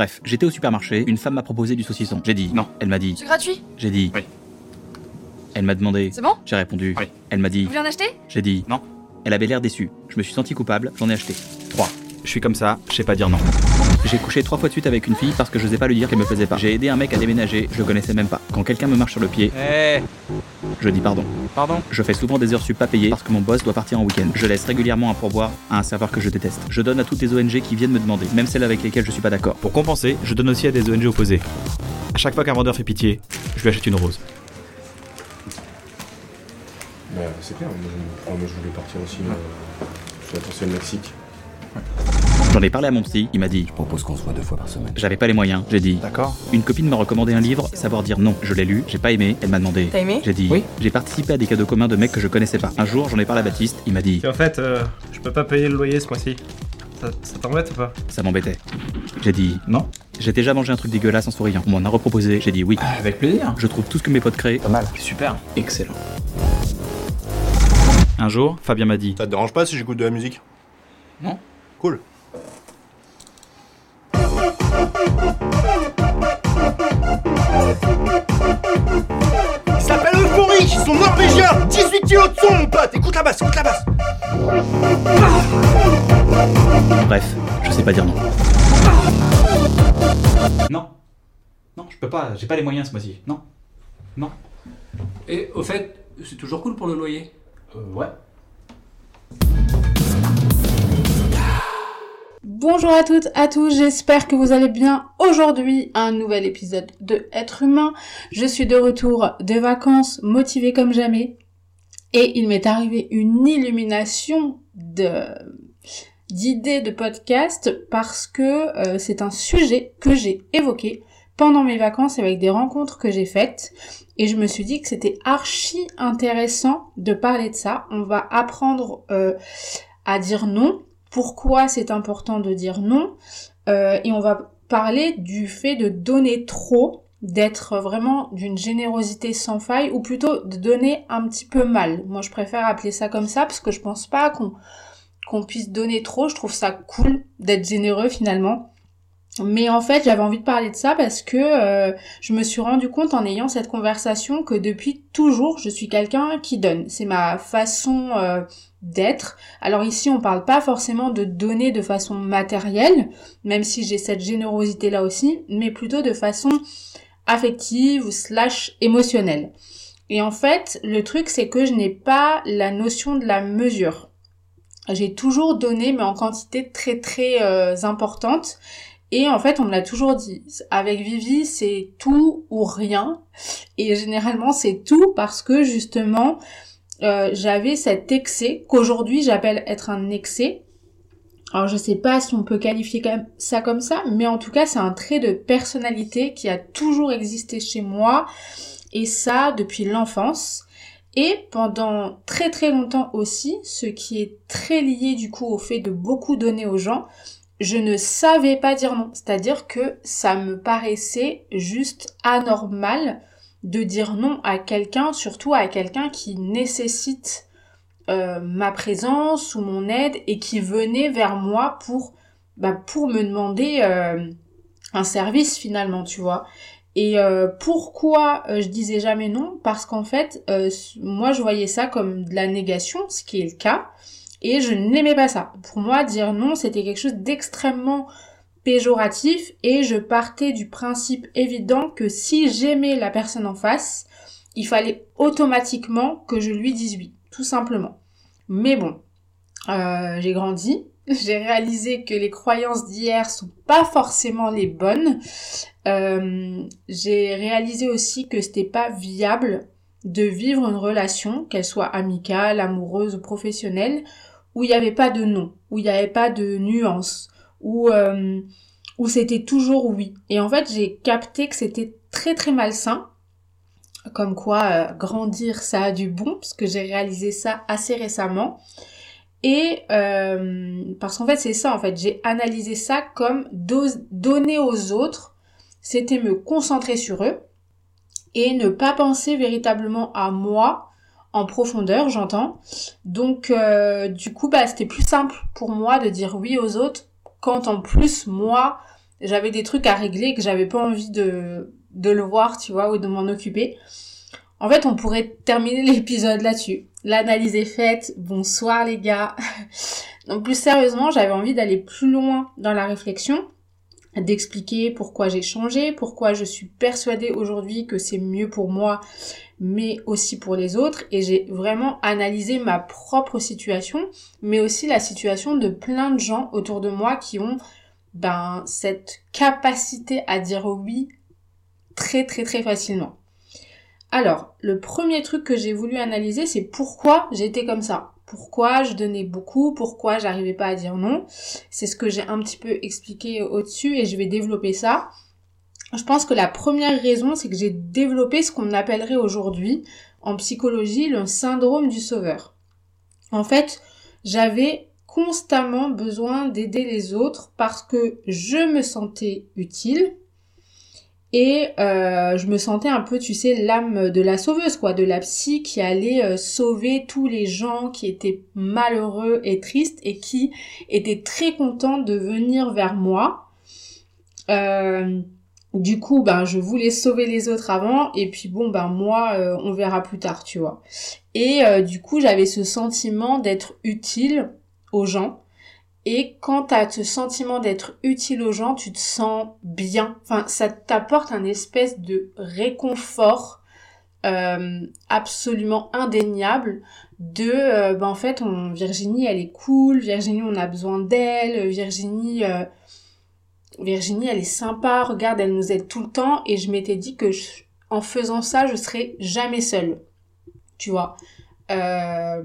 Bref, j'étais au supermarché, une femme m'a proposé du saucisson. J'ai dit Non. Elle m'a dit C'est gratuit J'ai dit Oui. Elle m'a demandé C'est bon J'ai répondu Oui. Elle m'a dit Vous voulez en acheter J'ai dit Non. Elle avait l'air déçue. Je me suis senti coupable, j'en ai acheté. 3. Je suis comme ça, je sais pas dire non. J'ai couché trois fois de suite avec une fille parce que je n'osais pas lui dire qu'elle me plaisait pas. J'ai aidé un mec à déménager, je le connaissais même pas. Quand quelqu'un me marche sur le pied, Eh, je dis pardon. pardon Je fais souvent des heures sup pas payées parce que mon boss doit partir en week-end. Je laisse régulièrement un pourboire à un serveur que je déteste. Je donne à toutes les ONG qui viennent me demander, même celles avec lesquelles je suis pas d'accord. Pour compenser, je donne aussi à des ONG opposées. À chaque fois qu'un vendeur fait pitié, je lui achète une rose. Bah, c'est clair, moi, je, voulais partir aussi euh, sur la pensée Mexique. J'en ai parlé à mon psy, il m'a dit Je propose qu'on se voit deux fois par semaine. j'avais pas les moyens. J'ai dit D'accord une copine m'a recommandé un livre, savoir dire non. Je l'ai lu, j'ai pas aimé, elle m'a demandé. T'as aimé J'ai dit Oui. J'ai participé à des cadeaux communs de mecs que je connaissais pas. Un jour, j'en ai parlé à Baptiste, il m'a dit en fait, euh, je peux pas payer le loyer ce mois-ci. Ça, ça t'embête ou pas? ça m'embêtait. J'ai dit Non j'ai déjà mangé un truc dégueulasse en souriant. On m'en a reproposé, j'ai dit oui. Avec plaisir. Je trouve tout ce que mes potes créent Pas mal. Super. Excellent. Un jour, Fabien m'a dit Ça te dérange pas si j'écoute de la musique? Non. Cool. Ils s'appellent Euphorie, ils sont norvégiens 18 kilos de son, mon pote Écoute la basse, écoute la basse Bref, je sais pas dire non. Non. Non, je peux pas, j'ai pas les moyens ce mois-ci. Non. Non. Et au fait, c'est toujours cool pour le loyer? Euh, ouais. Bonjour à toutes, à tous, j'espère que vous allez bien. Aujourd'hui, un nouvel épisode de Être humain. Je suis de retour de vacances, motivée comme jamais. Et il m'est arrivé une illumination de d'idées de podcast parce que euh, c'est un sujet que j'ai évoqué pendant mes vacances avec des rencontres que j'ai faites et je me suis dit que c'était archi intéressant de parler de ça. On va apprendre euh, à dire non pourquoi c'est important de dire non euh, et on va parler du fait de donner trop, d'être vraiment d'une générosité sans faille ou plutôt de donner un petit peu mal. Moi je préfère appeler ça comme ça parce que je pense pas qu'on puisse donner trop, je trouve ça cool d'être généreux finalement. Mais en fait, j'avais envie de parler de ça parce que euh, je me suis rendu compte en ayant cette conversation que depuis toujours, je suis quelqu'un qui donne. C'est ma façon euh, d'être. Alors ici, on parle pas forcément de donner de façon matérielle, même si j'ai cette générosité là aussi, mais plutôt de façon affective ou slash émotionnelle. Et en fait, le truc, c'est que je n'ai pas la notion de la mesure. J'ai toujours donné, mais en quantité très très euh, importante. Et en fait, on me l'a toujours dit. Avec Vivi, c'est tout ou rien. Et généralement, c'est tout parce que justement, euh, j'avais cet excès qu'aujourd'hui j'appelle être un excès. Alors je sais pas si on peut qualifier ça comme ça, mais en tout cas c'est un trait de personnalité qui a toujours existé chez moi et ça depuis l'enfance. Et pendant très très longtemps aussi, ce qui est très lié du coup au fait de beaucoup donner aux gens, je ne savais pas dire non. C'est-à-dire que ça me paraissait juste anormal de dire non à quelqu'un, surtout à quelqu'un qui nécessite euh, ma présence ou mon aide et qui venait vers moi pour, bah, pour me demander euh, un service finalement, tu vois. Et euh, pourquoi je disais jamais non? Parce qu'en fait, moi je voyais ça comme de la négation, ce qui est le cas. Et je n'aimais pas ça. Pour moi, dire non, c'était quelque chose d'extrêmement et je partais du principe évident que si j'aimais la personne en face, il fallait automatiquement que je lui dise oui, tout simplement. Mais bon, euh, j'ai grandi, j'ai réalisé que les croyances d'hier sont pas forcément les bonnes. Euh, j'ai réalisé aussi que c'était pas viable de vivre une relation, qu'elle soit amicale, amoureuse ou professionnelle, où il n'y avait pas de non, où il n'y avait pas de nuance, où, euh, où c'était toujours oui. Et en fait, j'ai capté que c'était très très malsain. Comme quoi, euh, grandir, ça a du bon, parce que j'ai réalisé ça assez récemment. Et euh, parce qu'en fait, c'est ça, en fait, j'ai analysé ça comme donner aux autres, c'était me concentrer sur eux et ne pas penser véritablement à moi en profondeur, j'entends. Donc, euh, du coup, bah, c'était plus simple pour moi de dire oui aux autres quand en plus, moi, j'avais des trucs à régler que j'avais pas envie de, de le voir, tu vois, ou de m'en occuper. En fait, on pourrait terminer l'épisode là-dessus. L'analyse est faite. Bonsoir les gars. Donc plus sérieusement, j'avais envie d'aller plus loin dans la réflexion, d'expliquer pourquoi j'ai changé, pourquoi je suis persuadée aujourd'hui que c'est mieux pour moi, mais aussi pour les autres. Et j'ai vraiment analysé ma propre situation, mais aussi la situation de plein de gens autour de moi qui ont ben, cette capacité à dire oui très très très facilement. Alors, le premier truc que j'ai voulu analyser, c'est pourquoi j'étais comme ça. Pourquoi je donnais beaucoup, pourquoi j'arrivais pas à dire non? C'est ce que j'ai un petit peu expliqué au-dessus et je vais développer ça. Je pense que la première raison, c'est que j'ai développé ce qu'on appellerait aujourd'hui en psychologie le syndrome du sauveur. En fait, j'avais constamment besoin d'aider les autres parce que je me sentais utile, et euh, je me sentais un peu, tu sais, l'âme de la sauveuse, quoi, de la psy qui allait euh, sauver tous les gens qui étaient malheureux et tristes et qui étaient très contents de venir vers moi. Euh, du coup, ben, je voulais sauver les autres avant, et puis bon, ben moi, on verra plus tard, tu vois. Et du coup, j'avais ce sentiment d'être utile aux gens et quand tu ce sentiment d'être utile aux gens, tu te sens bien. Enfin, ça t'apporte un espèce de réconfort euh, absolument indéniable de euh, ben en fait on Virginie elle est cool Virginie on a besoin d'elle Virginie euh, Virginie elle est sympa regarde elle nous aide tout le temps et je m'étais dit que en faisant ça je serais jamais seule. Tu vois. Euh,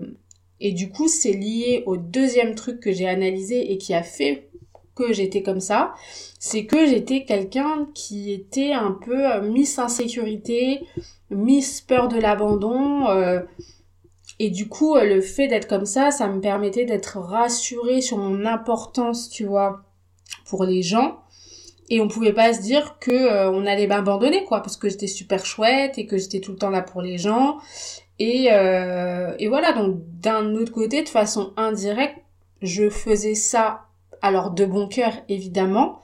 et du coup, c'est lié au deuxième truc que j'ai analysé et qui a fait que j'étais comme ça, c'est que j'étais quelqu'un qui était un peu euh, Miss Insécurité, Miss Peur de l'abandon. Euh, et du coup, euh, le fait d'être comme ça, ça me permettait d'être rassurée sur mon importance, tu vois, pour les gens. Et on pouvait pas se dire que on allait m'abandonner, quoi, parce que j'étais super chouette et que j'étais tout le temps là pour les gens et, euh, voilà, donc d'un autre côté, de façon indirecte, je faisais ça, alors de bon cœur évidemment,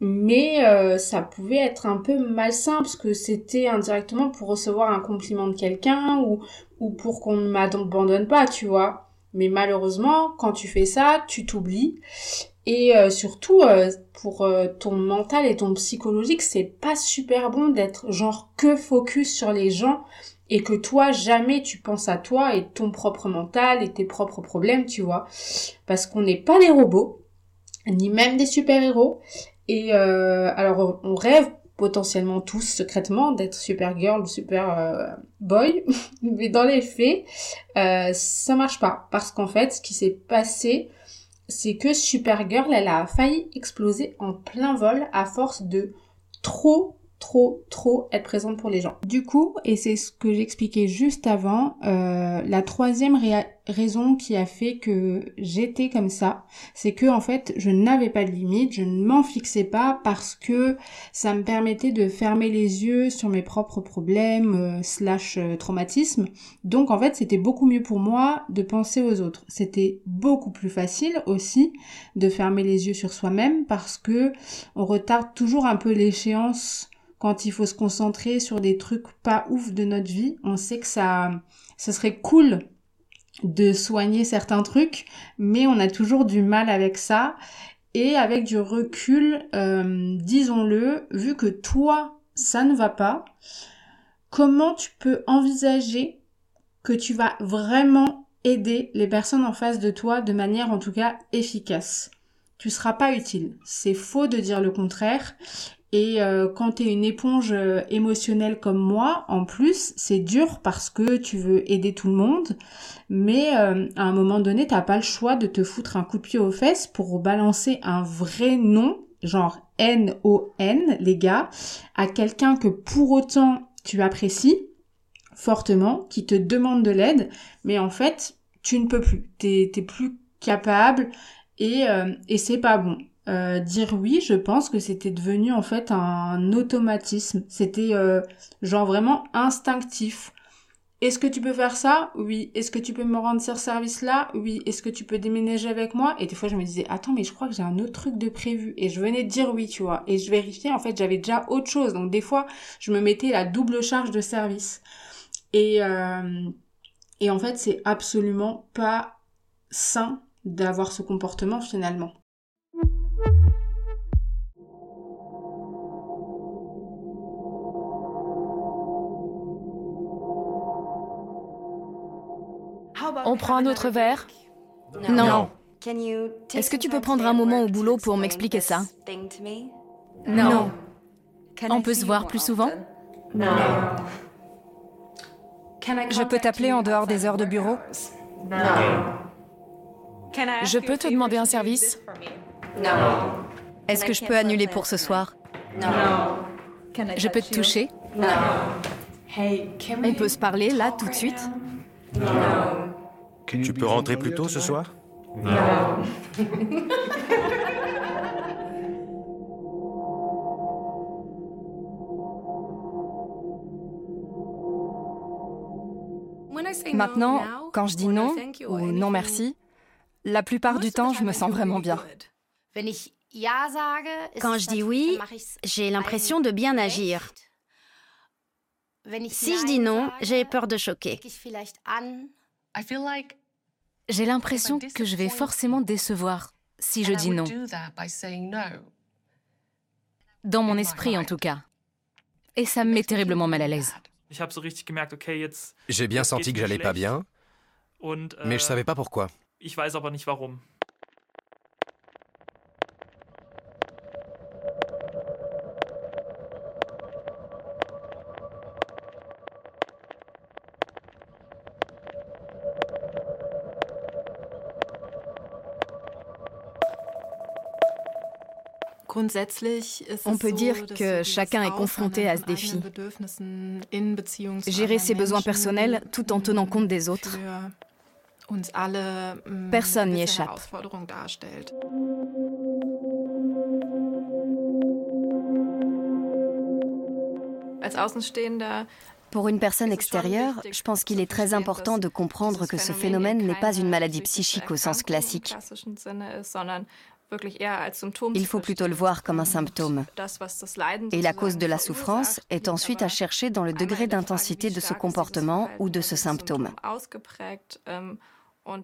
mais euh, ça pouvait être un peu malsain parce que c'était indirectement pour recevoir un compliment de quelqu'un ou, ou pour qu'on ne m'abandonne pas, tu vois. Mais malheureusement, quand tu fais ça, tu t'oublies. Et euh, surtout, euh, pour euh, ton mental et ton psychologique, c'est pas super bon d'être genre que focus sur les gens et que toi jamais tu penses à toi et ton propre mental et tes propres problèmes, tu vois. Parce qu'on n'est pas des robots, ni même des super-héros. Et euh, alors on rêve potentiellement tous secrètement d'être super girl ou super boy, mais dans les faits, euh, ça marche pas. Parce qu'en fait, ce qui s'est passé, c'est que Supergirl, elle a failli exploser en plein vol à force de trop trop, trop être présente pour les gens. Du coup, et c'est ce que j'expliquais juste avant, euh, la troisième raison qui a fait que j'étais comme ça, c'est que en fait, je n'avais pas de limite, je ne m'en fixais pas parce que ça me permettait de fermer les yeux sur mes propres problèmes euh, slash euh, traumatismes. Donc en fait, c'était beaucoup mieux pour moi de penser aux autres. C'était beaucoup plus facile aussi de fermer les yeux sur soi-même parce que on retarde toujours un peu l'échéance quand il faut se concentrer sur des trucs pas ouf de notre vie, on sait que ça, ça serait cool de soigner certains trucs, mais on a toujours du mal avec ça. Et avec du recul, euh, disons-le, vu que toi, ça ne va pas, comment tu peux envisager que tu vas vraiment aider les personnes en face de toi de manière en tout cas efficace? Tu seras pas utile. C'est faux de dire le contraire. Et euh, quand tu es une éponge euh, émotionnelle comme moi, en plus, c'est dur parce que tu veux aider tout le monde, mais euh, à un moment donné, t'as pas le choix de te foutre un coup de pied aux fesses pour balancer un vrai nom, genre N-O-N, les gars, à quelqu'un que pour autant tu apprécies fortement, qui te demande de l'aide, mais en fait, tu ne peux plus. T'es plus capable et, et c'est pas bon. Euh, dire oui, je pense que c'était devenu en fait un automatisme. C'était euh, genre vraiment instinctif. Est-ce que tu peux faire ça? Oui. Est-ce que tu peux me rendre ce service-là? Oui. Est-ce que tu peux déménager avec moi? Et des fois, je me disais, attends, mais je crois que j'ai un autre truc de prévu. Et je venais de dire oui, tu vois. Et je vérifiais, en fait, j'avais déjà autre chose. Donc, des fois, je me mettais la double charge de service. Et, euh, et en fait, c'est absolument pas sain d'avoir ce comportement finalement. On prend un autre verre Non. Est-ce que tu peux prendre un moment au boulot pour m'expliquer ça Non. On peut se voir plus souvent Je peux t'appeler en dehors des heures de bureau? Je peux te demander un service? Est-ce que je peux annuler pour ce soir? Je peux te toucher? On peut se parler là tout de suite? Tu peux rentrer plus tôt ce soir? Maintenant, quand je dis non ou non merci, la plupart du temps, je me sens vraiment bien. Quand je dis oui, j'ai l'impression de bien agir. Si je dis non, j'ai peur de choquer. J'ai l'impression que je vais forcément décevoir si je dis non. Dans mon esprit, en tout cas. Et ça me met terriblement mal à l'aise. J'ai bien senti que j'allais pas bien, mais je savais pas pourquoi. On peut dire que chacun est confronté à ce défi. Gérer ses besoins personnels tout en tenant compte des autres. Personne n'y échappe. Pour une personne extérieure, je pense qu'il est très important de comprendre que ce phénomène n'est pas une maladie psychique au sens classique. Il faut plutôt le voir comme un symptôme. Et la cause de la souffrance est ensuite à chercher dans le degré d'intensité de ce comportement ou de ce symptôme.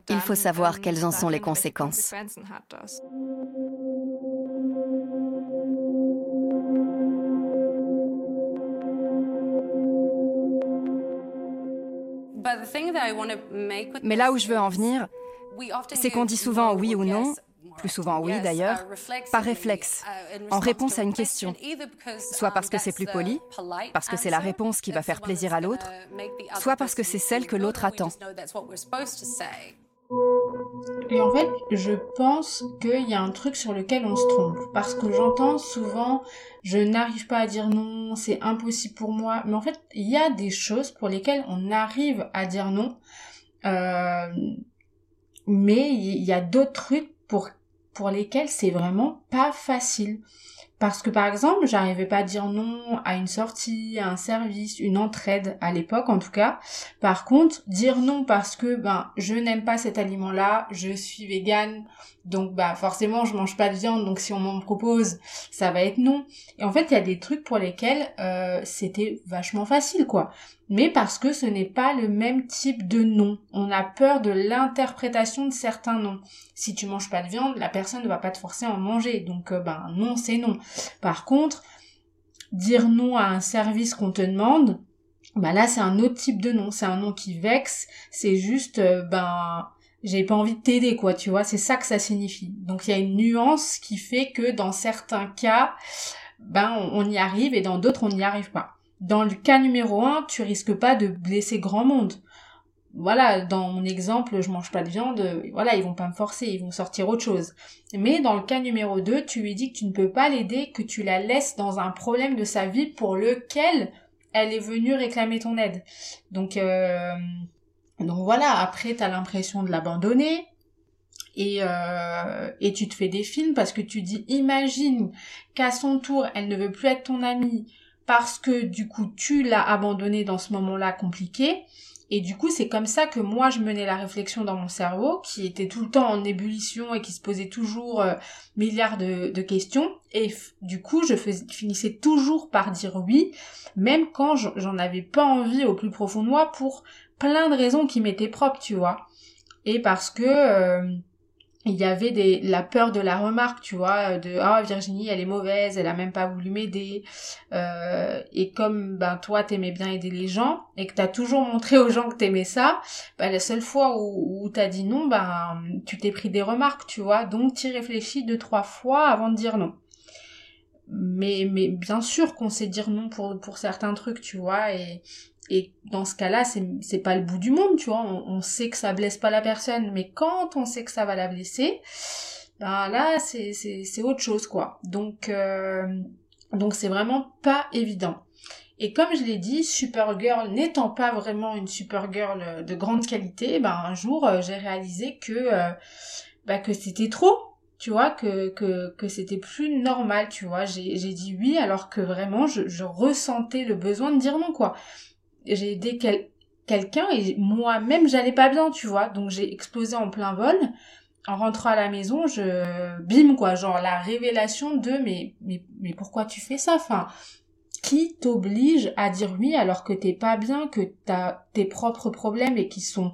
Il faut savoir quelles en sont les conséquences. Mais là où je veux en venir, c'est qu'on dit souvent oui ou non, plus souvent oui d'ailleurs, par réflexe, en réponse à une question. Soit parce que c'est plus poli, parce que c'est la réponse qui va faire plaisir à l'autre, soit parce que c'est celle que l'autre attend. Et en fait, je pense qu'il y a un truc sur lequel on se trompe. Parce que j'entends souvent, je n'arrive pas à dire non, c'est impossible pour moi. Mais en fait, il y a des choses pour lesquelles on arrive à dire non. Euh, mais il y a d'autres trucs pour pour lesquels c'est vraiment pas facile. Parce que par exemple, j'arrivais pas à dire non à une sortie, à un service, une entraide à l'époque en tout cas. Par contre, dire non parce que ben je n'aime pas cet aliment-là, je suis végane, Donc bah forcément je mange pas de viande, donc si on m'en propose, ça va être non. Et en fait il y a des trucs pour lesquels euh, c'était vachement facile quoi. Mais parce que ce n'est pas le même type de non. On a peur de l'interprétation de certains noms. Si tu manges pas de viande, la personne ne va pas te forcer à en manger. Donc euh, ben non c'est non. Par contre, dire non à un service qu'on te demande, bah là c'est un autre type de non. C'est un non qui vexe. C'est juste euh, ben j'ai pas envie de t'aider quoi tu vois c'est ça que ça signifie donc il y a une nuance qui fait que dans certains cas ben on, y arrive et dans d'autres on n'y arrive pas dans le cas numéro un tu risques pas de blesser grand monde voilà dans mon exemple je mange pas de viande voilà ils vont pas me forcer ils vont sortir autre chose. Mais dans le cas numéro 2 tu lui dis que tu ne peux pas l'aider que tu la laisses dans un problème de sa vie pour lequel elle est venue réclamer ton aide. Donc euh, donc voilà, après t'as l'impression de l'abandonner et, euh, et tu te fais des films parce que tu dis imagine qu'à son tour elle ne veut plus être ton amie parce que du coup tu l'as abandonnée dans ce moment-là compliqué et du coup, c'est comme ça que moi, je menais la réflexion dans mon cerveau, qui était tout le temps en ébullition et qui se posait toujours euh, milliards de, questions. Et du coup, je finissais toujours par dire oui, même quand j'en avais pas envie au plus profond de moi pour plein de raisons qui m'étaient propres, tu vois. Et parce que euh, il y avait des la peur de la remarque tu vois de ah Virginie elle est mauvaise elle a même pas voulu m'aider euh, et comme ben toi t'aimais bien aider les gens et que t'as toujours montré aux gens que t'aimais ça ben, la seule fois où, où t'as dit non ben tu t'es pris des remarques tu vois donc t'y réfléchis deux trois fois avant de dire non. Mais mais bien sûr qu'on sait dire non pour pour certains trucs tu vois et et dans ce cas-là, c'est, pas le bout du monde, tu vois. On, sait que ça blesse pas la personne, mais quand on sait que ça va la blesser, ben là, c'est, autre chose, quoi. Donc, euh, donc c'est vraiment pas évident. Et comme je l'ai dit, Supergirl n'étant pas vraiment une Supergirl de grande qualité, ben un jour euh, j'ai réalisé que euh, ben, que c'était trop, tu vois, que que que c'était plus normal, tu vois. J'ai dit oui alors que vraiment je ressentais le besoin de dire non, quoi j'ai aidé quelqu'un et moi-même j'allais pas bien, tu vois. Donc j'ai explosé en plein vol. En rentrant à la maison, je bim quoi, genre la révélation de mais mais mais pourquoi tu fais ça? Enfin, qui t'oblige à dire oui alors que t'es pas bien, que t'as tes propres problèmes et qui sont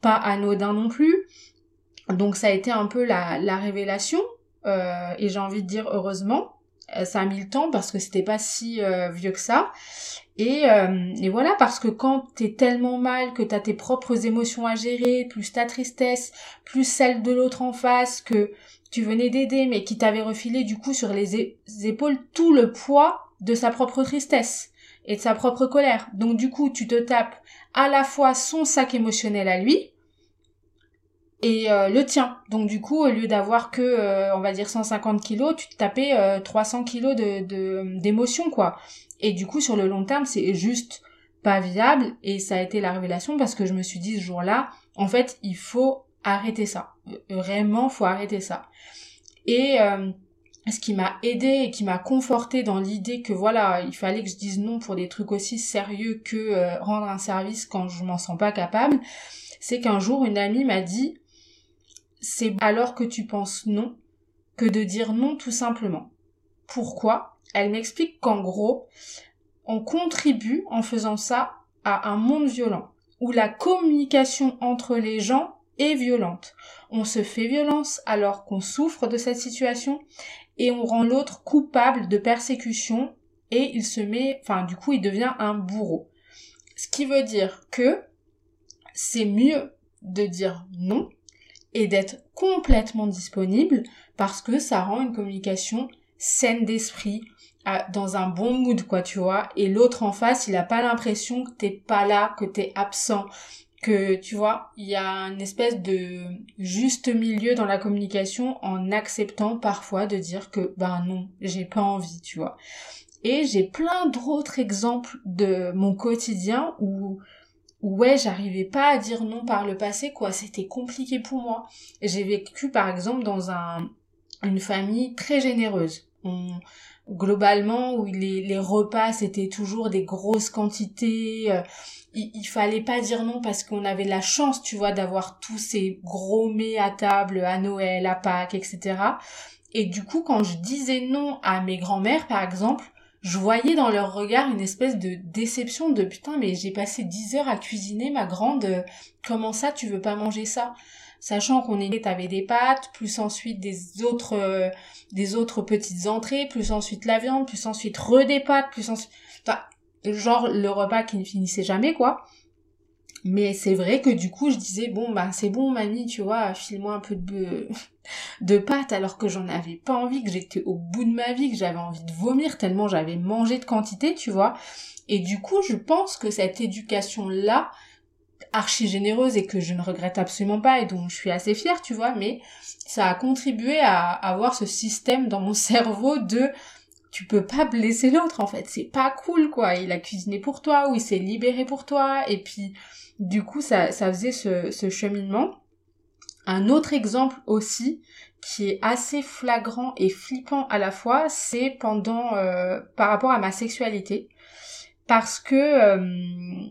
pas anodins non plus? Donc ça a été un peu la, la révélation euh, et j'ai envie de dire heureusement. Euh, ça a mis le temps parce que c'était pas si euh, vieux que ça. Et, euh, et, voilà, parce que quand t'es tellement mal, que t'as tes propres émotions à gérer, plus ta tristesse, plus celle de l'autre en face, que tu venais d'aider, mais qui t'avait refilé du coup sur les épaules tout le poids de sa propre tristesse et de sa propre colère. Donc du coup, tu te tapes à la fois son sac émotionnel à lui, et euh, le tien. Donc du coup, au lieu d'avoir que, euh, on va dire 150 kilos, tu te tapais 300 kilos de d'émotions, quoi. Et du coup, sur le long terme, c'est juste pas viable. Et ça a été la révélation parce que je me suis dit ce jour-là, en fait, il faut arrêter ça. Vraiment, faut arrêter ça. Et euh, ce qui m'a aidé et qui m'a conforté dans l'idée que voilà, il fallait que je dise non pour des trucs aussi sérieux que euh, rendre un service quand je m'en sens pas capable, c'est qu'un jour une amie m'a dit c'est alors que tu penses non que de dire non tout simplement. Pourquoi? Elle m'explique qu'en gros, on contribue en faisant ça à un monde violent, où la communication entre les gens est violente. On se fait violence alors qu'on souffre de cette situation et on rend l'autre coupable de persécution et il se met, enfin du coup il devient un bourreau. Ce qui veut dire que c'est mieux de dire non et d'être complètement disponible parce que ça rend une communication saine d'esprit, dans un bon mood, quoi, tu vois. Et l'autre en face, il a pas l'impression que t'es pas là, que t'es absent, que, tu vois, il y a une espèce de juste milieu dans la communication en acceptant parfois de dire que, ben non, j'ai pas envie, tu vois. Et j'ai plein d'autres exemples de mon quotidien où, ouais, j'arrivais pas à dire non par le passé, quoi. C'était compliqué pour moi. J'ai vécu, par exemple, dans un, une famille très généreuse. Globalement où les, les repas c'était toujours des grosses quantités euh, il, il, fallait pas dire non parce qu'on avait la chance tu vois d'avoir tous ces gros mets à table à Noël à Pâques etc et du coup quand je disais non à mes grands-mères par exemple je voyais dans leur regard une espèce de déception de putain mais j'ai passé 10 heures à cuisiner ma grande comment ça tu veux pas manger ça? Sachant qu'on est t'avais des pâtes plus ensuite des autres euh, des autres petites entrées plus ensuite la viande plus ensuite re des pâtes plus ensuite enfin, genre le repas qui ne finissait jamais quoi. Mais c'est vrai que du coup je disais bon bah c'est bon mamie tu vois file-moi un peu de de pâtes alors que j'en avais pas envie que j'étais au bout de ma vie que j'avais envie de vomir tellement j'avais mangé de quantité tu vois. Et du coup je pense que cette éducation là archi généreuse et que je ne regrette absolument pas et dont je suis assez fière, tu vois, mais ça a contribué à avoir ce système dans mon cerveau de tu peux pas blesser l'autre en fait, c'est pas cool quoi, il a cuisiné pour toi ou il s'est libéré pour toi. Et puis du coup ça, ça faisait ce, ce cheminement. Un autre exemple aussi qui est assez flagrant et flippant à la fois, c'est pendant euh, par rapport à ma sexualité. Parce que euh,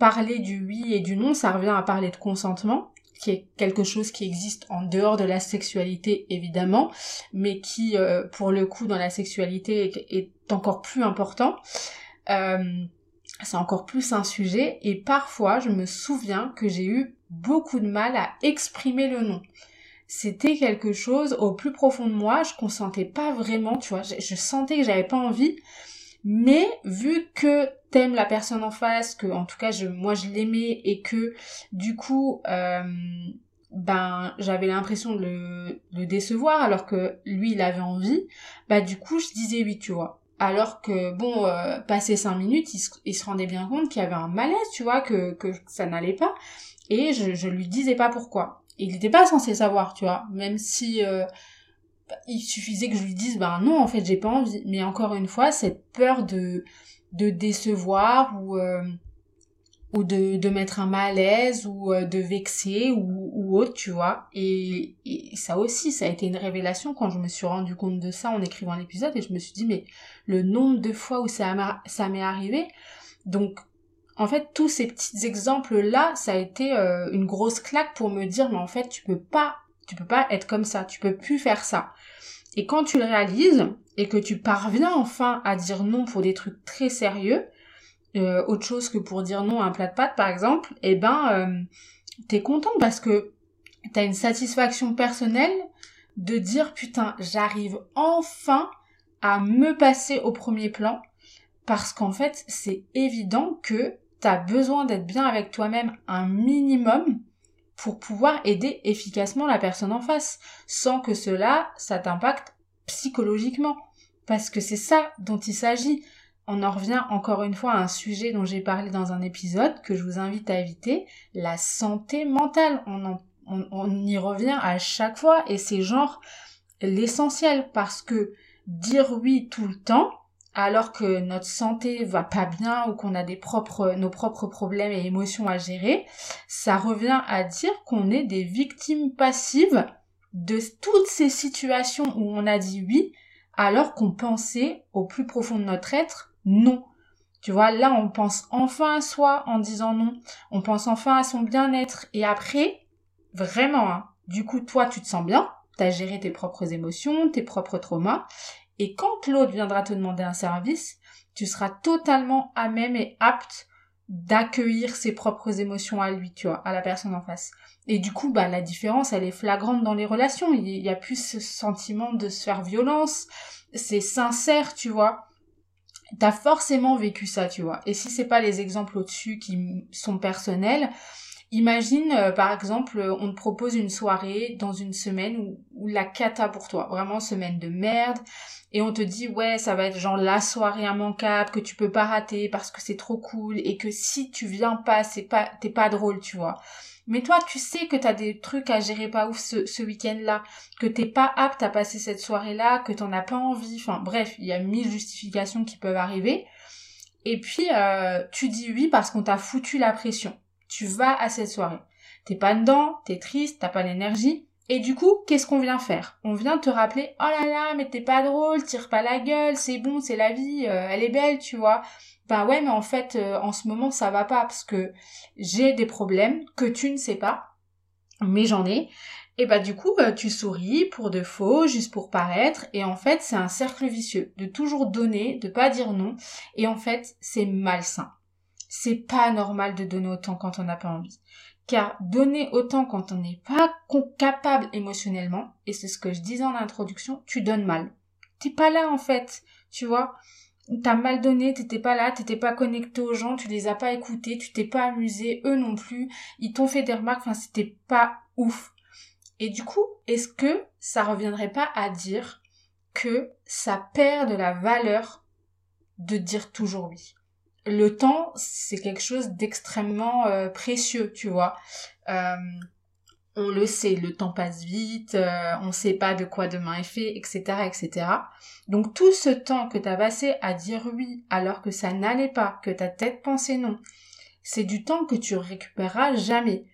parler du oui et du non, ça revient à parler de consentement, qui est quelque chose qui existe en dehors de la sexualité évidemment, mais qui euh, pour le coup dans la sexualité est, encore plus important. Euh, c'est encore plus un sujet et parfois je me souviens que j'ai eu beaucoup de mal à exprimer le non. C'était quelque chose au plus profond de moi, je consentais pas vraiment, tu vois, je, je sentais que j'avais pas envie, mais vu que t'aimes la personne en face, que en tout cas je, moi je l'aimais et que du coup euh, ben j'avais l'impression de le, le, décevoir alors que lui il avait envie, bah du coup je disais oui tu vois. Alors que bon, euh, passé cinq minutes, il se, il se rendait bien compte qu'il y avait un malaise, tu vois, que, que ça n'allait pas. Et je, je lui disais pas pourquoi. Il n'était pas censé savoir, tu vois, même si euh, il suffisait que je lui dise ben non en fait j'ai pas envie. Mais encore une fois cette peur de de décevoir ou euh, ou de, de mettre un malaise ou euh, de vexer ou, ou autre tu vois. Et, et, ça aussi ça a été une révélation quand je me suis rendu compte de ça en écrivant l'épisode et je me suis dit mais le nombre de fois où ça ça m'est arrivé. Donc en fait tous ces petits exemples là ça a été euh, une grosse claque pour me dire mais en fait tu peux pas tu peux pas être comme ça, tu peux plus faire ça. Et quand tu le réalises et que tu parviens enfin à dire non pour des trucs très sérieux, euh, autre chose que pour dire non à un plat de pâtes par exemple, eh ben euh, t'es content parce que t'as une satisfaction personnelle de dire putain j'arrive enfin à me passer au premier plan parce qu'en fait c'est évident que t'as besoin d'être bien avec toi-même un minimum pour pouvoir aider efficacement la personne en face, sans que cela, ça t'impacte psychologiquement. Parce que c'est ça dont il s'agit. On en revient encore une fois à un sujet dont j'ai parlé dans un épisode que je vous invite à éviter, la santé mentale. On, on, on y revient à chaque fois et c'est genre l'essentiel parce que dire oui tout le temps, alors que notre santé va pas bien ou qu'on a des propres, nos propres problèmes et émotions à gérer, ça revient à dire qu'on est des victimes passives de toutes ces situations où on a dit oui, alors qu'on pensait au plus profond de notre être non. Tu vois, là, on pense enfin à soi en disant non. On pense enfin à son bien-être. Et après, vraiment, hein, du coup, toi, tu te sens bien. T'as géré tes propres émotions, tes propres traumas. Et quand l'autre viendra te demander un service, tu seras totalement à même et apte d'accueillir ses propres émotions à lui, tu vois, à la personne en face. Et du coup, bah, la différence, elle est flagrante dans les relations. Il y a plus ce sentiment de se faire violence. C'est sincère, tu vois. T'as forcément vécu ça, tu vois. Et si c'est pas les exemples au-dessus qui sont personnels, Imagine, euh, par exemple, on te propose une soirée dans une semaine où, où, la cata pour toi, vraiment semaine de merde, et on te dit ouais, ça va être genre la soirée immanquable que tu peux pas rater parce que c'est trop cool et que si tu viens pas, c'est pas, t'es pas drôle, tu vois. Mais toi, tu sais que t'as des trucs à gérer pas ouf ce, ce week-end-là, que t'es pas apte à passer cette soirée-là, que t'en as pas envie, enfin bref, il y a mille justifications qui peuvent arriver. Et puis, euh, tu dis oui parce qu'on t'a foutu la pression tu vas à cette soirée. T'es pas dedans, t'es triste, t'as pas l'énergie, Et du coup, qu'est-ce qu'on vient faire? On vient te rappeler, oh là là, mais t'es pas drôle, tire pas la gueule, c'est bon, c'est la vie, euh, elle est belle, tu vois. Ben ouais, mais en fait, euh, en ce moment, ça va pas parce que j'ai des problèmes que tu ne sais pas, mais j'en ai. Et bah du coup, euh, tu souris pour de faux, juste pour paraître, et en fait, c'est un cercle vicieux de toujours donner, de pas dire non, et en fait, c'est malsain. C'est pas normal de donner autant quand on n'a pas envie. Car donner autant quand on n'est pas capable émotionnellement, et c'est ce que je disais en introduction, tu donnes mal. T'es pas là en fait, tu vois. T'as mal donné, t'étais pas là, t'étais pas connecté aux gens, tu les as pas écoutés, tu t'es pas amusé, eux non plus, ils t'ont fait des remarques, enfin c'était pas ouf. Et du coup, est-ce que ça reviendrait pas à dire que ça perd de la valeur de dire toujours oui? Le temps, c'est quelque chose d'extrêmement euh, précieux, tu vois. Euh, on le sait, le temps passe vite, euh, on ne sait pas de quoi demain est fait, etc., etc. Donc tout ce temps que tu as passé à dire oui alors que ça n'allait pas, que ta tête pensait non, c'est du temps que tu récupéreras jamais.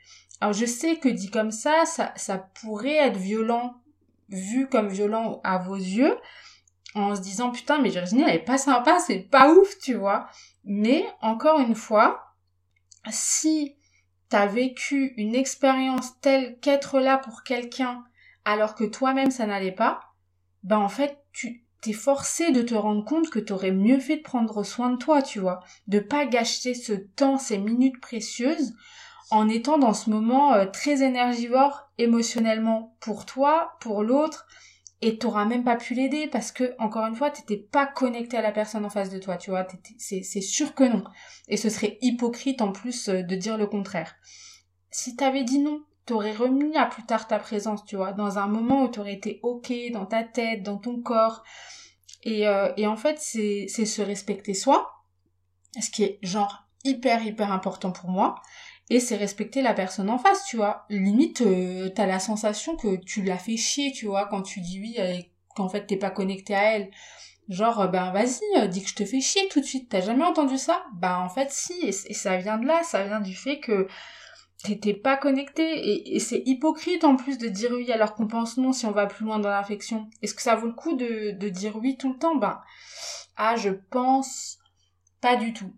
Alors je sais que dit comme ça, ça, ça pourrait être violent, vu comme violent à vos yeux, en se disant putain mais Virginie elle est pas sympa, c'est pas ouf, tu vois. Mais encore une fois, si t'as vécu une expérience telle qu'être là pour quelqu'un alors que toi-même ça n'allait pas, ben en fait tu t'es forcé de te rendre compte que t'aurais mieux fait de prendre soin de toi, tu vois, de pas gâcher ce temps, ces minutes précieuses en étant dans ce moment euh, très énergivore émotionnellement pour toi, pour l'autre, et t'auras même pas pu l'aider parce que encore une fois t'étais pas connecté à la personne en face de toi tu vois. C'est sûr que non. Et ce serait hypocrite en plus euh, de dire le contraire. Si t'avais dit non t'aurais remis à plus tard ta présence tu vois. Dans un moment où t'aurais été ok dans ta tête dans ton corps. Et euh, et en fait c'est se respecter soi ce qui est genre hyper hyper important pour moi et c'est respecter la personne en face, tu vois. Limite, euh, t'as la sensation que tu l'as fait chier, tu vois, quand tu dis oui et qu'en fait t'es pas connecté à elle. Genre, euh, ben vas-y, euh, dis que je te fais chier tout de suite. T'as jamais entendu ça? Ben en fait si, et, ça vient de là, ça vient du fait que t'étais pas connecté. Et, c'est hypocrite en plus de dire oui alors qu'on pense non si on va plus loin dans l'affection. Est-ce que ça vaut le coup de, de dire oui tout le temps? Ben, ah je pense pas du tout.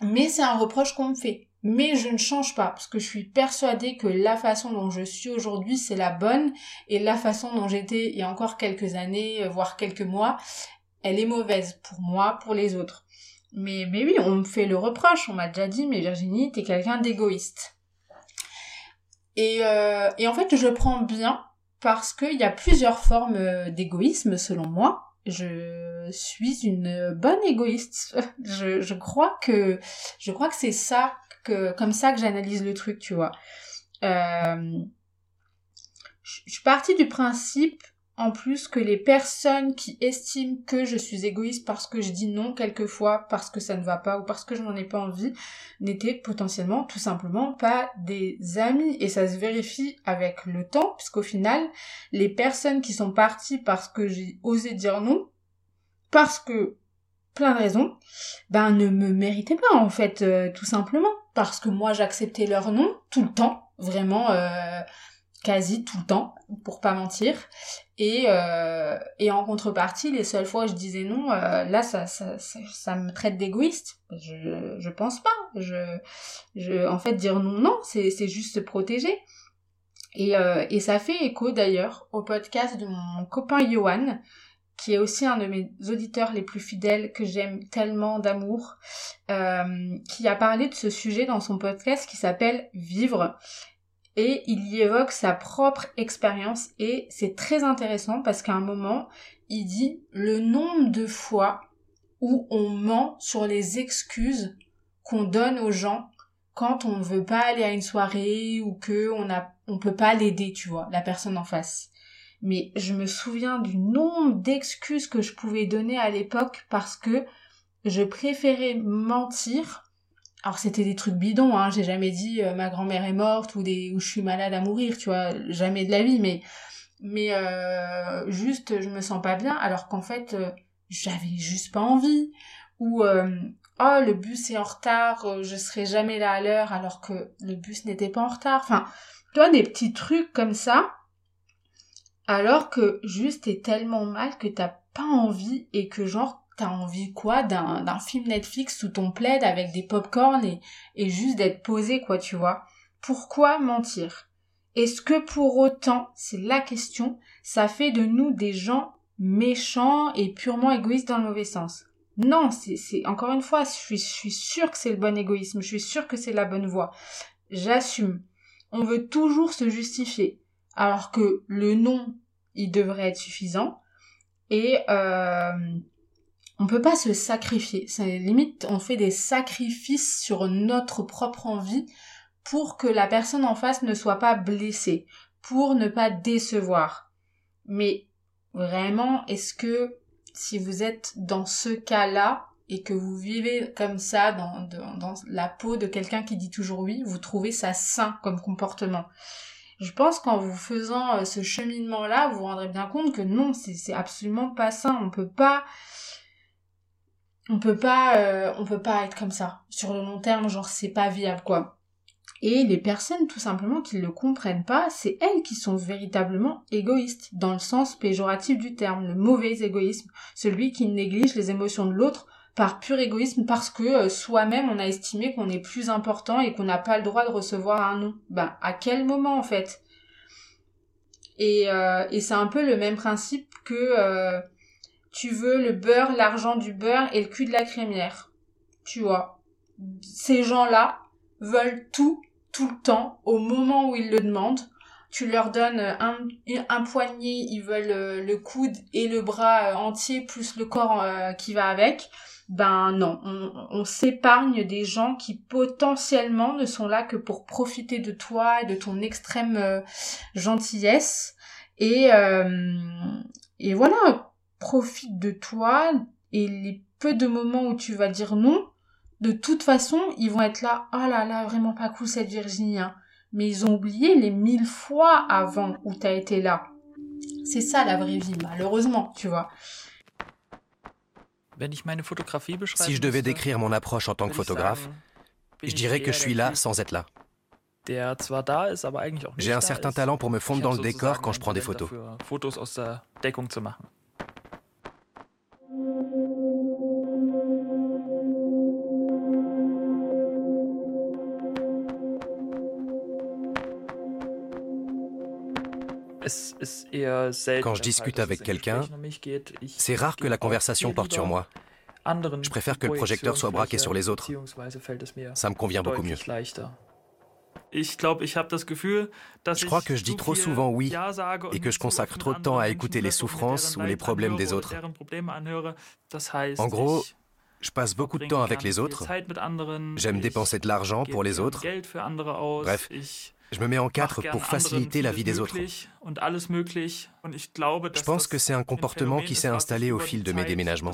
Mais c'est un reproche qu'on me fait mais je ne change pas parce que je suis persuadée que la façon dont je suis aujourd'hui c'est la bonne. Et la façon dont j'étais il y a encore quelques années euh, voire quelques mois elle est mauvaise pour moi pour les autres. Mais oui on me fait le reproche. On m'a déjà dit mais Virginie t'es quelqu'un d'égoïste. Et euh, en fait je prends bien parce qu'il y a plusieurs formes euh, d'égoïsme selon moi. Je suis une bonne égoïste. Je, je crois que je crois que c'est ça comme ça que j'analyse le truc, tu vois. Euh, je suis partie du principe en plus que les personnes qui estiment que je suis égoïste parce que je dis non quelquefois parce que ça ne va pas ou parce que je n'en ai pas envie n'étaient potentiellement tout simplement pas des amis et ça se vérifie avec le temps puisqu'au final les personnes qui sont parties parce que j'ai osé dire non parce que plein de raisons ben ne me méritaient pas en fait euh, tout simplement parce que moi j'acceptais leur nom tout le temps, vraiment euh, quasi tout le temps, pour pas mentir. Et, euh, et en contrepartie, les seules fois où je disais non, là ça, ça, ça, me traite d'égoïste. Je, je pense pas. Je, je, en fait, dire non, non, c'est, c'est juste se protéger. Et, et ça fait écho d'ailleurs au podcast de mon copain Johan, qui est aussi un de mes auditeurs les plus fidèles, que j'aime tellement d'amour, euh, qui a parlé de ce sujet dans son podcast qui s'appelle Vivre. Et il y évoque sa propre expérience et c'est très intéressant parce qu'à un moment, il dit le nombre de fois où on ment sur les excuses qu'on donne aux gens quand on ne veut pas aller à une soirée ou que on a on peut pas l'aider, tu vois, la personne en face mais je me souviens du nombre d'excuses que je pouvais donner à l'époque parce que je préférais mentir. Alors c'était des trucs bidons, hein, j'ai jamais dit euh, ma grand-mère est morte ou des ou je suis malade à mourir, tu vois, jamais de la vie, mais mais euh, juste je me sens pas bien alors qu'en fait euh, j'avais juste pas envie ou oh le bus est en retard, je serai jamais là à l'heure alors que le bus n'était pas en retard. Enfin, toi des petits trucs comme ça alors que juste t'es tellement mal que t'as pas envie et que genre t'as envie quoi d'un, film Netflix sous ton plaid avec des pop-corn et, et juste d'être posé quoi tu vois? Pourquoi mentir? Est-ce que pour autant, c'est la question, ça fait de nous des gens méchants et purement égoïstes dans le mauvais sens? Non, c'est, c'est encore une fois, je suis, je suis sûre que c'est le bon égoïsme, je suis sûre que c'est la bonne voie. J'assume. On veut toujours se justifier, alors que le non, il devrait être suffisant. Et euh, on peut pas se sacrifier. C'est limite, on fait des sacrifices sur notre propre envie pour que la personne en face ne soit pas blessée, pour ne pas décevoir. Mais vraiment, est-ce que si vous êtes dans ce cas-là et que vous vivez comme ça dans la peau de quelqu'un qui dit toujours oui, vous trouvez ça sain comme comportement? Je pense qu'en vous faisant euh, ce cheminement-là, vous vous rendrez bien compte que non, c'est absolument pas sain. On peut pas, on peut pas, euh, peut pas être comme ça sur le long terme. Genre, c'est pas viable, quoi. Et les personnes, tout simplement, qui le comprennent pas, c'est elles qui sont véritablement égoïstes, dans le sens péjoratif du terme, le mauvais égoïsme, celui qui néglige les émotions de l'autre par pur égoïsme parce que euh, soi-même on a estimé qu'on est plus important et qu'on n'a pas le droit de recevoir un non. Ben à quel moment en fait? Et, euh, et c'est un peu le même principe que euh, tu veux le beurre, l'argent du beurre et le cul de la crémière. Tu vois? Ces gens-là veulent tout, tout le temps, au moment où ils le demandent. Tu leur donnes un, un poignet, ils veulent le coude et le bras entier plus le corps qui va avec ben non, on, s'épargne des gens qui potentiellement ne sont là que pour profiter de toi et de ton extrême euh, gentillesse. Et, euh, et voilà, profite de toi et les peu de moments où tu vas dire non, de toute façon, ils vont être là, oh là là, vraiment pas cool cette Virginie. Hein. Mais ils ont oublié les mille fois avant où t'as été là. C'est ça la vraie vie, malheureusement, tu vois. Si je devais décrire mon approche en tant que photographe, je dirais que je suis là sans être là. J'ai un certain talent pour me fondre dans le décor quand je prends des photos. Quand je discute avec quelqu'un, c'est rare que la conversation porte sur moi. Je préfère que le projecteur soit braqué sur les autres. Ça me convient beaucoup mieux. Je crois que je dis trop souvent oui et que je consacre trop de temps à écouter les souffrances ou les problèmes des autres. En gros, je passe beaucoup de temps avec les autres. J'aime dépenser de l'argent pour les autres. Bref, je me mets en quatre pour faciliter la vie des autres. Je pense que c'est un comportement qui s'est installé au fil de mes déménagements.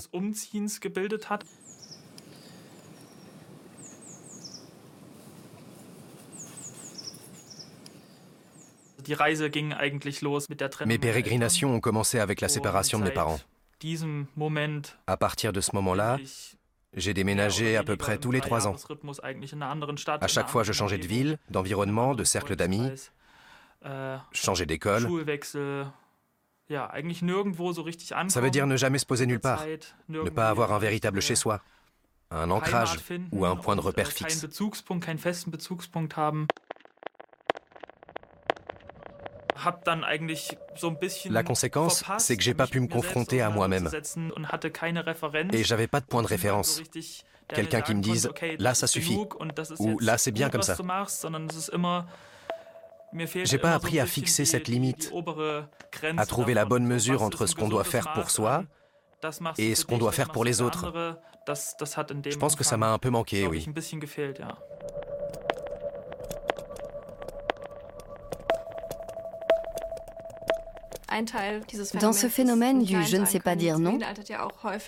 Mes pérégrinations ont commencé avec la séparation de mes parents. À partir de ce moment-là, j'ai déménagé à peu près tous les trois ans. À chaque fois, je changeais de ville, d'environnement, de cercle d'amis. Changeais d'école. Ça veut dire ne jamais se poser nulle part, ne pas avoir un véritable chez-soi, un ancrage ou un point de repère fixe. La conséquence, c'est que j'ai pas pu me confronter à moi-même. Et j'avais pas de point de référence. Quelqu'un qui me dise là ça suffit ou là c'est bien comme ça. J'ai pas appris à fixer cette limite, à trouver la bonne mesure entre ce qu'on doit faire pour soi et ce qu'on doit faire pour les autres. Je pense que ça m'a un peu manqué, oui. Dans ce phénomène du je ne sais pas dire non,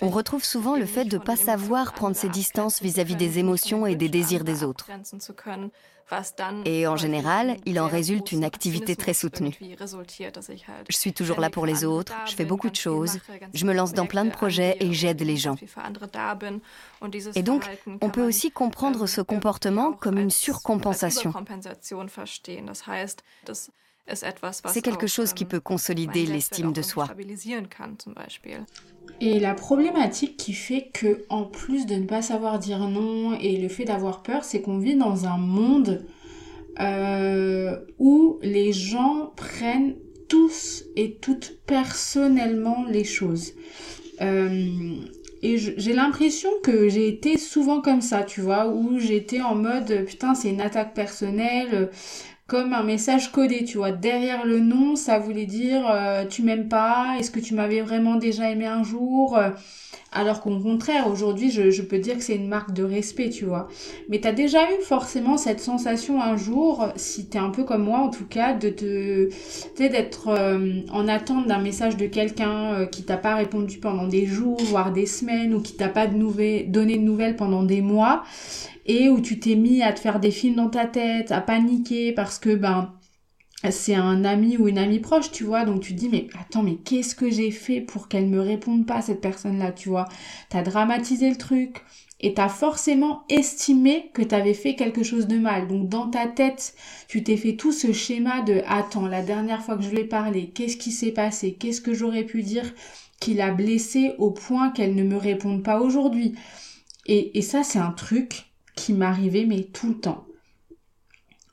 on retrouve souvent le fait de ne pas savoir prendre ses distances vis-à-vis des émotions et des désirs des autres. Et en général, il en résulte une activité très soutenue. Je suis toujours là pour les autres, je fais beaucoup de choses, je me lance dans plein de projets et j'aide les gens. Et donc, on peut aussi comprendre ce comportement comme une surcompensation. C'est quelque chose qui peut consolider l'estime de soi. Et la problématique qui fait que, en plus de ne pas savoir dire non et le fait d'avoir peur, c'est qu'on vit dans un monde euh, où les gens prennent tous et toutes personnellement les choses. Euh, et j'ai l'impression que j'ai été souvent comme ça, tu vois, où j'étais en mode putain c'est une attaque personnelle, comme un message codé, tu vois. Derrière le nom, ça voulait dire euh, tu m'aimes pas, est-ce que tu m'avais vraiment déjà aimé un jour alors qu'au contraire, aujourd'hui, je, peux dire que c'est une marque de respect, tu vois. Mais t'as déjà eu forcément cette sensation un jour, si t'es un peu comme moi en tout cas, de te, d'être euh, en attente d'un message de quelqu'un euh, qui t'a pas répondu pendant des jours, voire des semaines, ou qui t'a pas de nouvelles, donné de nouvelles pendant des mois, et où tu t'es mis à te faire des films dans ta tête, à paniquer parce que ben c'est un ami ou une amie proche, tu vois, donc tu te dis mais attends mais qu'est-ce que j'ai fait pour qu'elle me réponde pas cette personne-là, tu vois? T'as dramatisé le truc et t'as forcément estimé que t'avais fait quelque chose de mal. Donc dans ta tête, tu t'es fait tout ce schéma de attends la dernière fois que je lui ai parlé, qu'est-ce qui s'est passé, qu'est-ce que j'aurais pu dire qui l'a blessée au point qu'elle ne me réponde pas aujourd'hui? Et, et ça c'est un truc qui m'arrivait mais tout le temps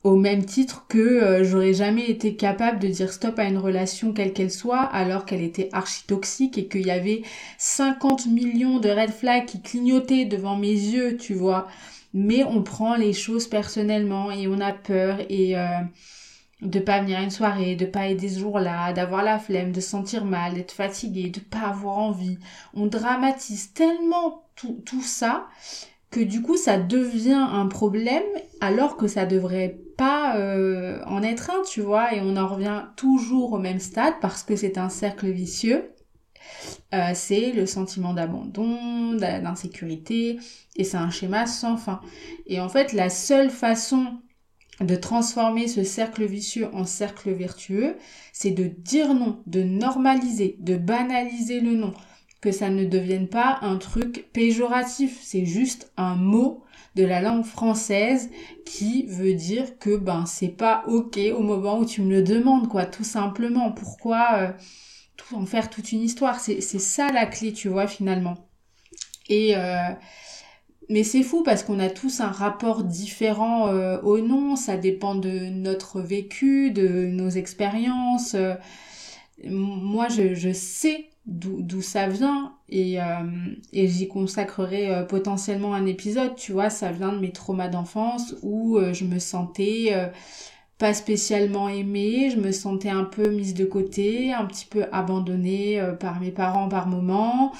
au même titre que euh, j'aurais jamais été capable de dire stop à une relation quelle qu'elle soit alors qu'elle était archi toxique et qu'il y avait 50 millions de red flags qui clignotaient devant mes yeux, tu vois. Mais on prend les choses personnellement et on a peur et euh, de pas venir une soirée, de pas aider ce jour-là, d'avoir la flemme, de sentir mal, d'être fatigué, de pas avoir envie. On dramatise tellement tout ça du coup ça devient un problème alors que ça devrait pas euh, en être un, tu vois, et on en revient toujours au même stade parce que c'est un cercle vicieux. Euh, c'est le sentiment d'abandon, d'insécurité, et c'est un schéma sans fin. Et en fait, la seule façon de transformer ce cercle vicieux en cercle vertueux, c'est de dire non, de normaliser, de banaliser le non que ça ne devienne pas un truc péjoratif. C'est juste un mot de la langue française qui veut dire que ben c'est pas ok au moment où tu me le demandes quoi tout simplement. Pourquoi euh, tout en faire toute une histoire? C'est ça la clé tu vois finalement. Et euh, mais c'est fou parce qu'on a tous un rapport différent euh, au nom. Ça dépend de notre vécu de nos expériences. Moi je, je sais d'où ça vient et, euh, et j'y consacrerai euh, potentiellement un épisode, tu vois, ça vient de mes traumas d'enfance où euh, je me sentais pas spécialement aimée, je me sentais un peu mise de côté, un petit peu abandonnée par mes parents par moments.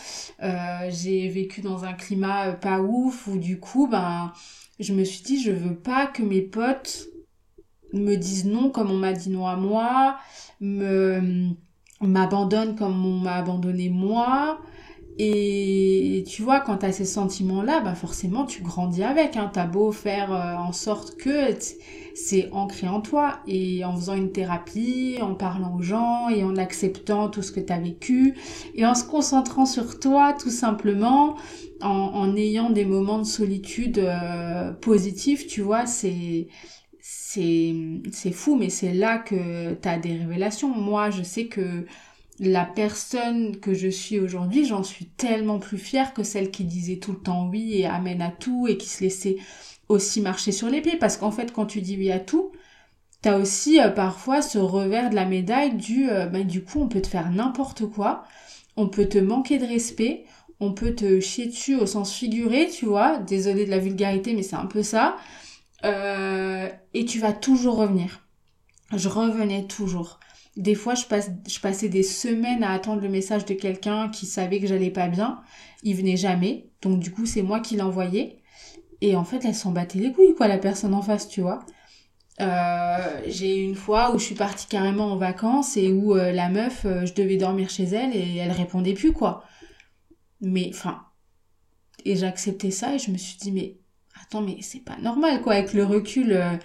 j'ai vécu dans un climat pas ouf où du coup, ben, je me suis dit, je veux pas que mes potes me disent non comme on m'a dit non à moi, me m'abandonne comme on m'a abandonné moi. Et tu vois, quand tu as ces sentiments-là, bah forcément, tu grandis avec. Hein. T'as beau faire euh, en sorte que c'est ancré en toi. Et en faisant une thérapie, en parlant aux gens et en acceptant tout ce que tu as vécu et en se concentrant sur toi, tout simplement, en, ayant des moments de solitude euh, positifs, tu vois, c'est c'est fou, mais c'est là que tu as des révélations. Moi, je sais que la personne que je suis aujourd'hui, j'en suis tellement plus fière que celle qui disait tout le temps oui et amène à tout et qui se laissait aussi marcher sur les pieds. Parce qu'en fait, quand tu dis oui à tout, t'as aussi euh, parfois ce revers de la médaille du euh, bah, du coup on peut te faire n'importe quoi, on peut te manquer de respect, on peut te chier dessus au sens figuré, tu vois. Désolée de la vulgarité, mais c'est un peu ça. Euh, et tu vas toujours revenir. Je revenais toujours. Des fois, je, passe, je passais des semaines à attendre le message de quelqu'un qui savait que j'allais pas bien. Il venait jamais. Donc, du coup, c'est moi qui l'envoyais. Et en fait, elle s'en battait les couilles, quoi, la personne en face, tu vois. Euh, j'ai eu une fois où je suis partie carrément en vacances et où euh, la meuf, je devais dormir chez elle et elle répondait plus, quoi. Mais, enfin. Et j'ai accepté ça et je me suis dit, mais attends, mais c'est pas normal, quoi, avec le recul. Euh,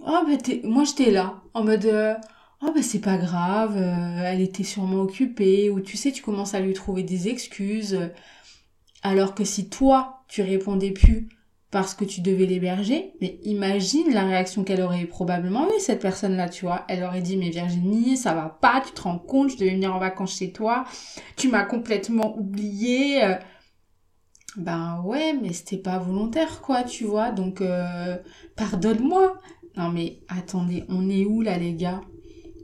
oh, bah, moi, j'étais là, en mode, euh, oh, bah, c'est pas grave, euh, elle était sûrement occupée, ou tu sais, tu commences à lui trouver des excuses. Alors que si toi, tu répondais plus parce que tu devais l'héberger, mais imagine la réaction qu'elle aurait probablement eu, cette personne-là, tu vois. Elle aurait dit, mais Virginie, ça va pas, tu te rends compte, je devais venir en vacances chez toi, tu m'as complètement oublié. Ben ouais, mais c'était pas volontaire, quoi, tu vois, donc euh, pardonne-moi. Non mais attendez, on est où là, les gars?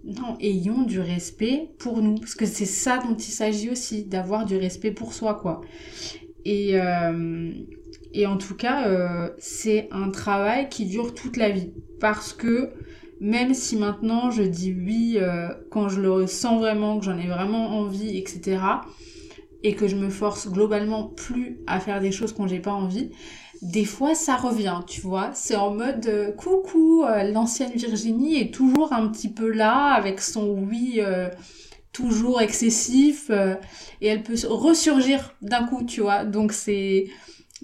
Non, ayons du respect pour nous, parce que c'est ça dont il s'agit aussi, d'avoir du respect pour soi, quoi. Et, euh, et en tout cas, euh, c'est un travail qui dure toute la vie. Parce que même si maintenant je dis oui euh, quand je le ressens vraiment, que j'en ai vraiment envie, etc. Et que je me force globalement plus à faire des choses quand j'ai pas envie, des fois ça revient, tu vois. C'est en mode euh, coucou, l'ancienne Virginie est toujours un petit peu là avec son oui toujours excessif et elle peut ressurgir d'un coup, tu vois. Donc c'est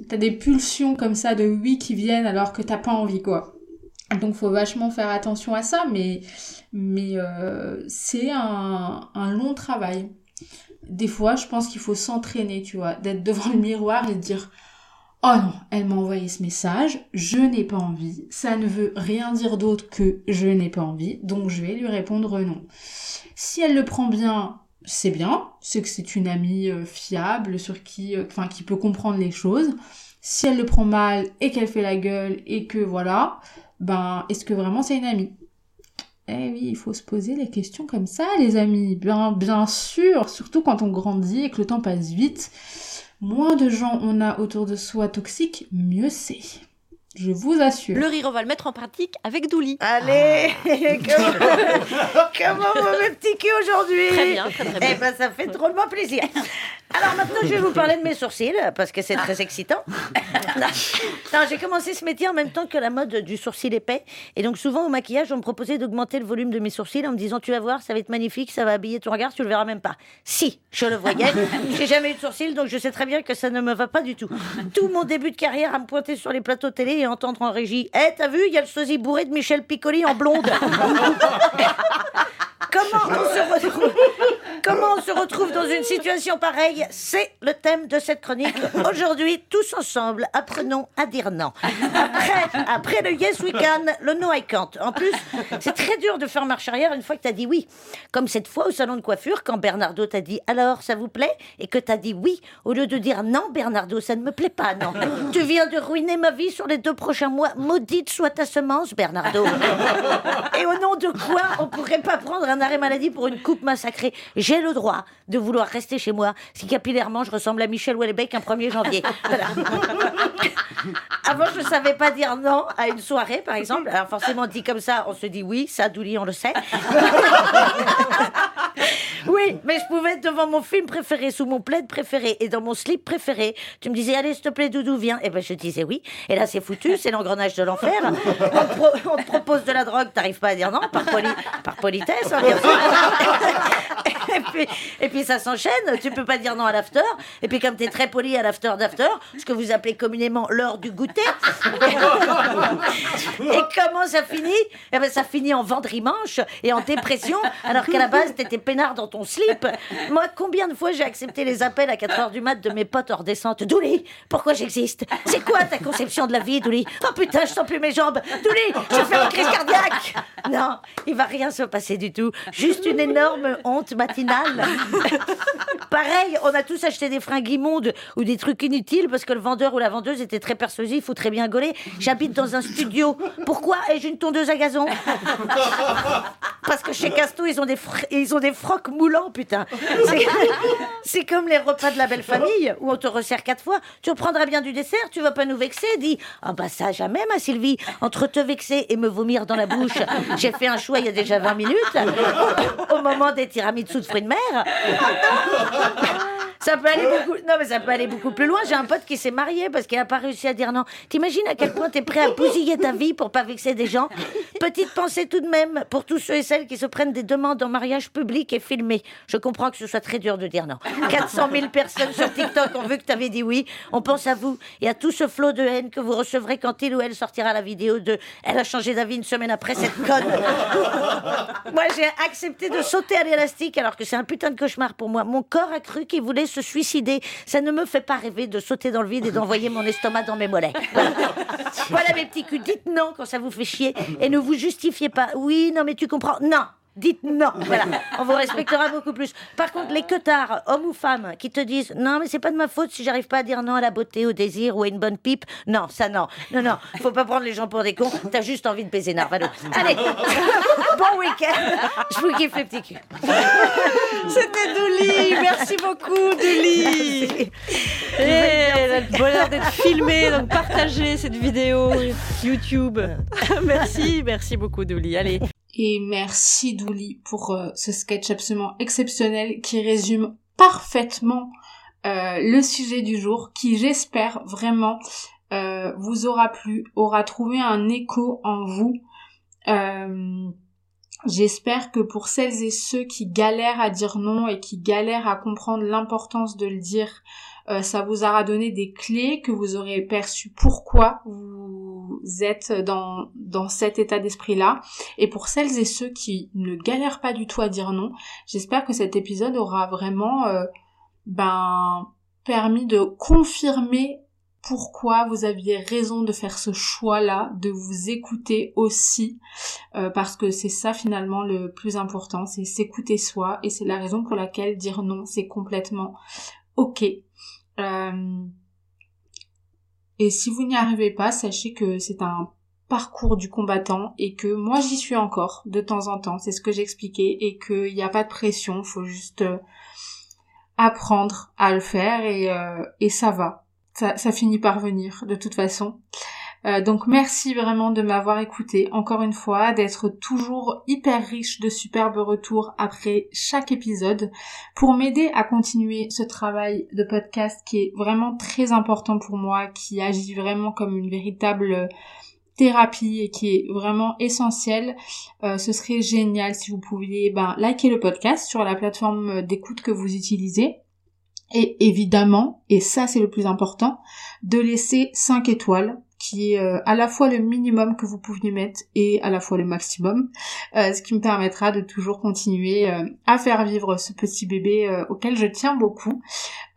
t'as des pulsions comme ça de oui qui viennent alors que t'as pas envie quoi. Donc faut vachement faire attention à ça, mais, mais euh, c'est un, un, long travail. Des fois, je pense qu'il faut s'entraîner, tu vois, d'être devant le miroir et dire Oh non, elle m'a envoyé ce message, je n'ai pas envie, ça ne veut rien dire d'autre que je n'ai pas envie, donc je vais lui répondre non. Si elle le prend bien, c'est bien, c'est que c'est une amie euh, fiable, sur qui, euh, enfin, qui peut comprendre les choses. Si elle le prend mal et qu'elle fait la gueule et que voilà, ben, est-ce que vraiment c'est une amie? Eh oui, il faut se poser les questions comme ça, les amis. Bien, bien sûr, surtout quand on grandit et que le temps passe vite. Moins de gens on a autour de soi toxiques, mieux c'est. Je vous assure. Le rire, on va le mettre en pratique avec Douli. Allez Comment, mon petit cul aujourd'hui Très bien, très, très bien. Eh ben, ça fait drôlement plaisir. Alors maintenant, je vais vous parler de mes sourcils, parce que c'est très excitant. non, j'ai commencé ce métier en même temps que la mode du sourcil épais. Et donc souvent au maquillage, on me proposait d'augmenter le volume de mes sourcils en me disant, tu vas voir, ça va être magnifique, ça va habiller ton regard, tu le verras même pas. Si, je le voyais. j'ai jamais eu de sourcils, donc je sais très bien que ça ne me va pas du tout. Tout mon début de carrière à me pointer sur les plateaux télé et entendre en régie, eh, t'as vu, il y a le sosie bourré de Michel Piccoli en blonde. Comment on, se retrouve, comment on se retrouve dans une situation pareille C'est le thème de cette chronique. Aujourd'hui, tous ensemble, apprenons à dire non. Après, le yes we can, le no I can't. En plus, c'est très dur de faire marche arrière une fois que tu as dit oui. Comme cette fois au salon de coiffure, quand Bernardo t'a dit alors, ça vous plaît? Et que tu as dit oui, au lieu de dire non, Bernardo, ça ne me plaît pas, non. Tu viens de ruiner ma vie sur les deux prochains mois. Maudite soit ta semence, Bernardo. Et au nom de quoi on pourrait pas prendre un arrêt maladie pour une coupe massacrée? Le droit de vouloir rester chez moi si capillairement je ressemble à Michel Houellebecq un 1er janvier. Avant, je ne savais pas dire non à une soirée, par exemple. Alors forcément, dit comme ça, on se dit oui, ça, Douli, on le sait. oui, mais je pouvais être devant mon film préféré, sous mon plaid préféré et dans mon slip préféré. Tu me disais, allez, s'il te plaît, Doudou, viens. Et ben, je disais oui. Et là, c'est foutu, c'est l'engrenage de l'enfer. On, te propose de la drogue, t'arrives pas à dire non, par, par politesse, hein, et, puis, et puis ça s'enchaîne, tu peux pas dire non à l'after. Et puis comme tu es très poli à l'after d'after, ce que vous appelez communément l'heure du goûter. et comment ça finit? Eh ben, Ça finit en vendrimanche et en dépression, alors qu'à la base, t'étais peinard dans ton slip. Moi, combien de fois j'ai accepté les appels à 4 heures du mat de mes potes hors descente? Douli, pourquoi j'existe? C'est quoi ta conception de la vie, Douli? Oh putain, je sens plus mes jambes Douli, je fais une crise cardiaque Non, il va rien se passer du tout. Juste une énorme honte matinale. Pareil, on a tous acheté des fringues immondes ou des trucs inutiles parce que le vendeur ou la vendeuse était très persuasif ou très bien gaulé. J'habite dans un studio. Pourquoi ai-je une tondeuse à gazon? Parce que chez Casto, ils ont des, ils ont des frocs putain. C'est comme les repas de la belle famille où on te resserre quatre fois. Tu reprendras bien du dessert, tu vas pas nous vexer. Dis, ah bah ça jamais, ma Sylvie. Entre te vexer et me vomir dans la bouche, j'ai fait un choix il y a déjà 20 minutes au moment des tiramisu de fruits de mer. Ça peut aller beaucoup. Non, mais ça peut aller beaucoup plus loin. J'ai un pote qui s'est marié parce qu'il n'a pas réussi à dire non. T'imagines à quel point t'es prêt à bousiller ta vie pour pas vexer des gens? Petite pensée tout de même pour tous ceux et celles qui se prennent des demandes en mariage public et filmé. Je comprends que ce soit très dur de dire non. 400 000 personnes sur TikTok ont vu que tu avais dit oui. On pense à vous et à tout ce flot de haine que vous recevrez quand il ou elle sortira la vidéo de Elle a changé d'avis une semaine après cette conne. moi, j'ai accepté de sauter à l'élastique alors que c'est un putain de cauchemar pour moi. Mon corps a cru qu'il voulait se suicider. Ça ne me fait pas rêver de sauter dans le vide et d'envoyer mon estomac dans mes mollets. voilà mes petits culs. Dites non quand ça vous fait chier et ne vous justifiez pas. Oui, non, mais tu comprends. Non, Dites non, voilà, on vous respectera beaucoup plus. Par contre, les queutards, hommes ou femmes, qui te disent non, mais c'est pas de ma faute si j'arrive pas à dire non à la beauté, au désir ou à une bonne pipe, non, ça non, non, non, faut pas prendre les gens pour des cons, t'as juste envie de baiser Narvalo. Allez, bon week-end, je vous kiffe les petits culs. C'était Douli, merci beaucoup Douli. Et le bonheur d'être filmé, donc partagez cette vidéo YouTube. merci, merci beaucoup Douli. Allez. Et merci Douli pour euh, ce sketch absolument exceptionnel qui résume parfaitement euh, le sujet du jour, qui j'espère vraiment euh, vous aura plu, aura trouvé un écho en vous. J'espère que pour celles et ceux qui galèrent à dire non et qui galèrent à comprendre l'importance de le dire, ça vous aura donné des clés, que vous aurez perçu pourquoi vous êtes dans, dans cet état d'esprit-là. Et pour celles et ceux qui ne galèrent pas du tout à dire non, j'espère que cet épisode aura vraiment euh, ben, permis de confirmer pourquoi vous aviez raison de faire ce choix-là, de vous écouter aussi, euh, parce que c'est ça finalement le plus important, c'est s'écouter soi, et c'est la raison pour laquelle dire non, c'est complètement ok. Euh, et si vous n'y arrivez pas, sachez que c'est un parcours du combattant et que moi j'y suis encore de temps en temps, c'est ce que j'expliquais et qu'il n'y a pas de pression, faut juste euh, apprendre à le faire et, euh, ça va. Ça finit par venir de toute façon. Euh, donc merci vraiment de m'avoir écouté encore une fois, d'être toujours hyper riche de superbes retours après chaque épisode pour m'aider à continuer ce travail de podcast qui est vraiment très important pour moi, qui agit vraiment comme une véritable thérapie et qui est vraiment essentiel. Euh, ce serait génial si vous pouviez ben, liker le podcast sur la plateforme d'écoute que vous utilisez. Et évidemment, et ça c'est le plus important, de laisser 5 étoiles qui est euh, à la fois le minimum que vous pouviez mettre et à la fois le maximum, euh, ce qui me permettra de toujours continuer euh, à faire vivre ce petit bébé auquel je tiens beaucoup.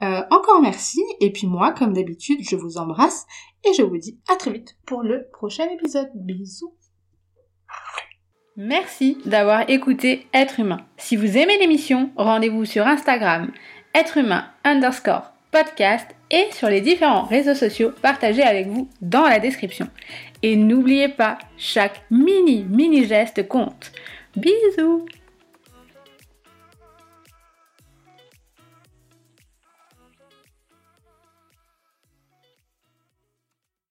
encore merci, et puis moi, comme d'habitude, je vous embrasse et je vous dis à très vite pour le prochain épisode. Bisous Merci d'avoir écouté Être Humain. Si vous aimez l'émission, rendez-vous sur Instagram, être humain underscore et sur les différents réseaux sociaux partagés avec vous dans la description. Et n'oubliez pas, chaque mini mini geste compte. Bisous